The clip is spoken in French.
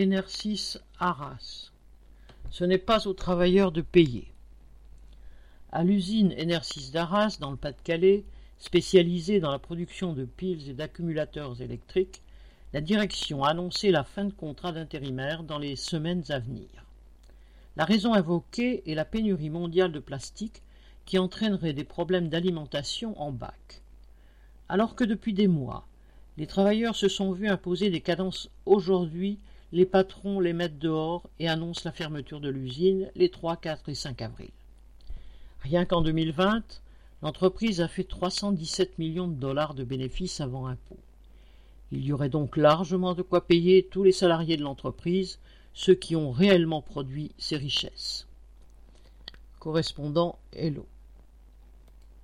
Enersis Arras. Ce n'est pas aux travailleurs de payer. À l'usine Enersis d'Arras, dans le Pas-de-Calais, spécialisée dans la production de piles et d'accumulateurs électriques, la direction a annoncé la fin de contrat d'intérimaire dans les semaines à venir. La raison invoquée est la pénurie mondiale de plastique qui entraînerait des problèmes d'alimentation en bac. Alors que depuis des mois, les travailleurs se sont vus imposer des cadences aujourd'hui, les patrons les mettent dehors et annoncent la fermeture de l'usine les 3, 4 et 5 avril. Rien qu'en 2020, l'entreprise a fait 317 millions de dollars de bénéfices avant impôt. Il y aurait donc largement de quoi payer tous les salariés de l'entreprise, ceux qui ont réellement produit ces richesses. Correspondant Hello.